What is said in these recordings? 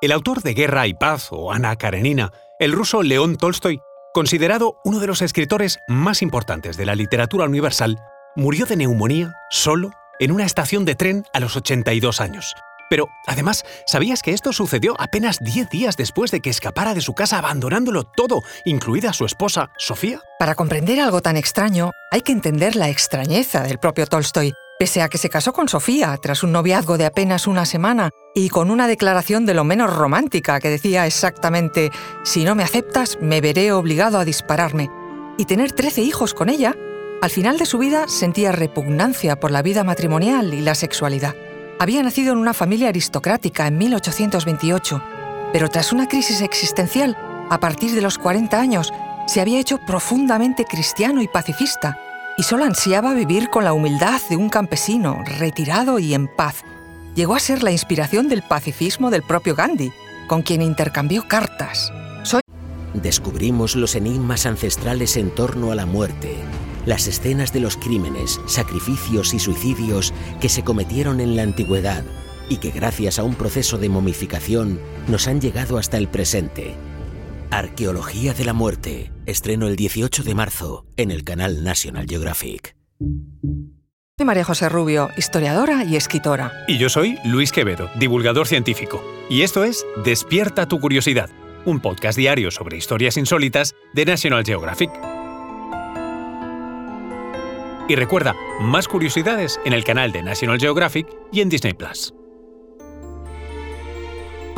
El autor de Guerra y Paz o Ana Karenina, el ruso León Tolstoy, considerado uno de los escritores más importantes de la literatura universal, murió de neumonía solo en una estación de tren a los 82 años. Pero, además, ¿sabías que esto sucedió apenas 10 días después de que escapara de su casa abandonándolo todo, incluida su esposa, Sofía? Para comprender algo tan extraño, hay que entender la extrañeza del propio Tolstoy. Pese a que se casó con Sofía tras un noviazgo de apenas una semana y con una declaración de lo menos romántica que decía exactamente, si no me aceptas, me veré obligado a dispararme, y tener 13 hijos con ella, al final de su vida sentía repugnancia por la vida matrimonial y la sexualidad. Había nacido en una familia aristocrática en 1828, pero tras una crisis existencial, a partir de los 40 años, se había hecho profundamente cristiano y pacifista, y solo ansiaba vivir con la humildad de un campesino, retirado y en paz. Llegó a ser la inspiración del pacifismo del propio Gandhi, con quien intercambió cartas. Descubrimos los enigmas ancestrales en torno a la muerte las escenas de los crímenes, sacrificios y suicidios que se cometieron en la antigüedad y que gracias a un proceso de momificación nos han llegado hasta el presente. Arqueología de la muerte, estreno el 18 de marzo en el canal National Geographic. Soy María José Rubio, historiadora y escritora. Y yo soy Luis Quevedo, divulgador científico. Y esto es Despierta tu curiosidad, un podcast diario sobre historias insólitas de National Geographic. Y recuerda, más curiosidades en el canal de National Geographic y en Disney Plus.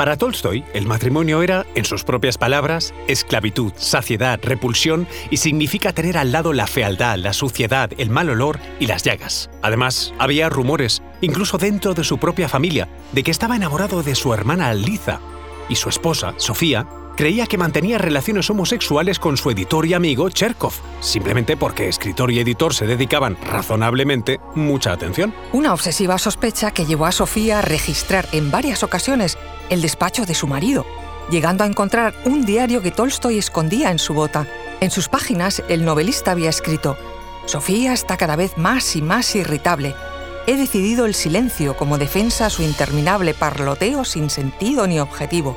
Para Tolstoy, el matrimonio era, en sus propias palabras, esclavitud, saciedad, repulsión y significa tener al lado la fealdad, la suciedad, el mal olor y las llagas. Además, había rumores, incluso dentro de su propia familia, de que estaba enamorado de su hermana Liza y su esposa, Sofía, creía que mantenía relaciones homosexuales con su editor y amigo Cherkov, simplemente porque escritor y editor se dedicaban razonablemente mucha atención. Una obsesiva sospecha que llevó a Sofía a registrar en varias ocasiones el despacho de su marido, llegando a encontrar un diario que Tolstoy escondía en su bota. En sus páginas, el novelista había escrito, Sofía está cada vez más y más irritable. He decidido el silencio como defensa a su interminable parloteo sin sentido ni objetivo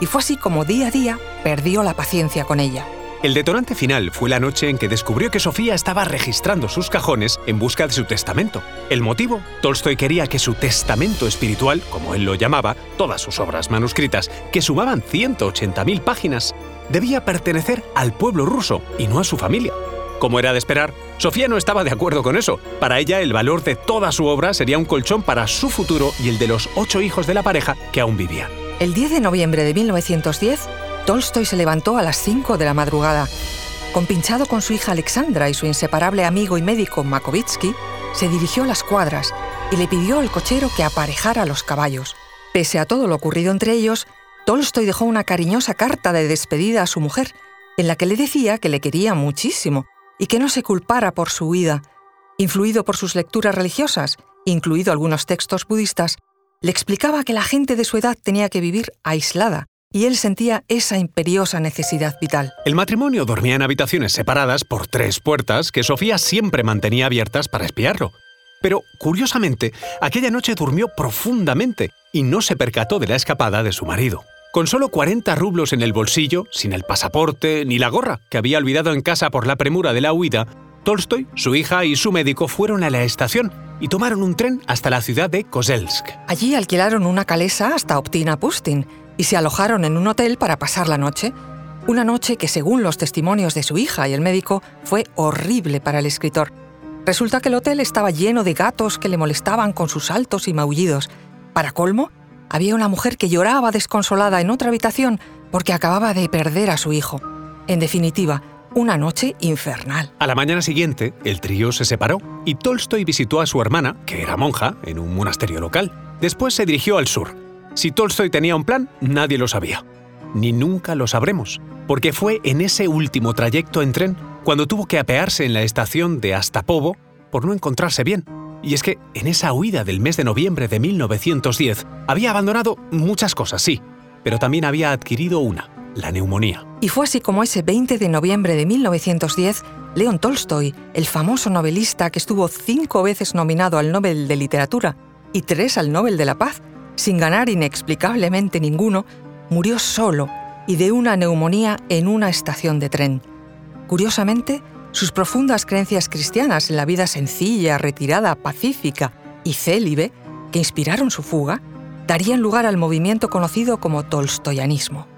y fue así como día a día perdió la paciencia con ella. El detonante final fue la noche en que descubrió que Sofía estaba registrando sus cajones en busca de su testamento. El motivo, Tolstoy quería que su testamento espiritual, como él lo llamaba, todas sus obras manuscritas, que sumaban 180.000 páginas, debía pertenecer al pueblo ruso y no a su familia. Como era de esperar, Sofía no estaba de acuerdo con eso. Para ella, el valor de toda su obra sería un colchón para su futuro y el de los ocho hijos de la pareja que aún vivían. El 10 de noviembre de 1910, Tolstoy se levantó a las 5 de la madrugada. Compinchado con su hija Alexandra y su inseparable amigo y médico Makovitsky, se dirigió a las cuadras y le pidió al cochero que aparejara los caballos. Pese a todo lo ocurrido entre ellos, Tolstoy dejó una cariñosa carta de despedida a su mujer, en la que le decía que le quería muchísimo y que no se culpara por su huida. Influido por sus lecturas religiosas, incluido algunos textos budistas, le explicaba que la gente de su edad tenía que vivir aislada, y él sentía esa imperiosa necesidad vital. El matrimonio dormía en habitaciones separadas por tres puertas que Sofía siempre mantenía abiertas para espiarlo. Pero, curiosamente, aquella noche durmió profundamente y no se percató de la escapada de su marido. Con solo 40 rublos en el bolsillo, sin el pasaporte ni la gorra que había olvidado en casa por la premura de la huida, Tolstoy, su hija y su médico fueron a la estación y tomaron un tren hasta la ciudad de Kozelsk. Allí alquilaron una calesa hasta Optina Pustin y se alojaron en un hotel para pasar la noche. Una noche que, según los testimonios de su hija y el médico, fue horrible para el escritor. Resulta que el hotel estaba lleno de gatos que le molestaban con sus saltos y maullidos. Para colmo, había una mujer que lloraba desconsolada en otra habitación porque acababa de perder a su hijo. En definitiva, una noche infernal. A la mañana siguiente, el trío se separó y Tolstoy visitó a su hermana, que era monja, en un monasterio local. Después se dirigió al sur. Si Tolstoy tenía un plan, nadie lo sabía. Ni nunca lo sabremos, porque fue en ese último trayecto en tren cuando tuvo que apearse en la estación de Astapovo por no encontrarse bien. Y es que en esa huida del mes de noviembre de 1910 había abandonado muchas cosas, sí, pero también había adquirido una, la neumonía. Y fue así como ese 20 de noviembre de 1910, León Tolstoy, el famoso novelista que estuvo cinco veces nominado al Nobel de Literatura y tres al Nobel de la Paz, sin ganar inexplicablemente ninguno, murió solo y de una neumonía en una estación de tren. Curiosamente, sus profundas creencias cristianas en la vida sencilla, retirada, pacífica y célibe, que inspiraron su fuga, darían lugar al movimiento conocido como tolstoyanismo.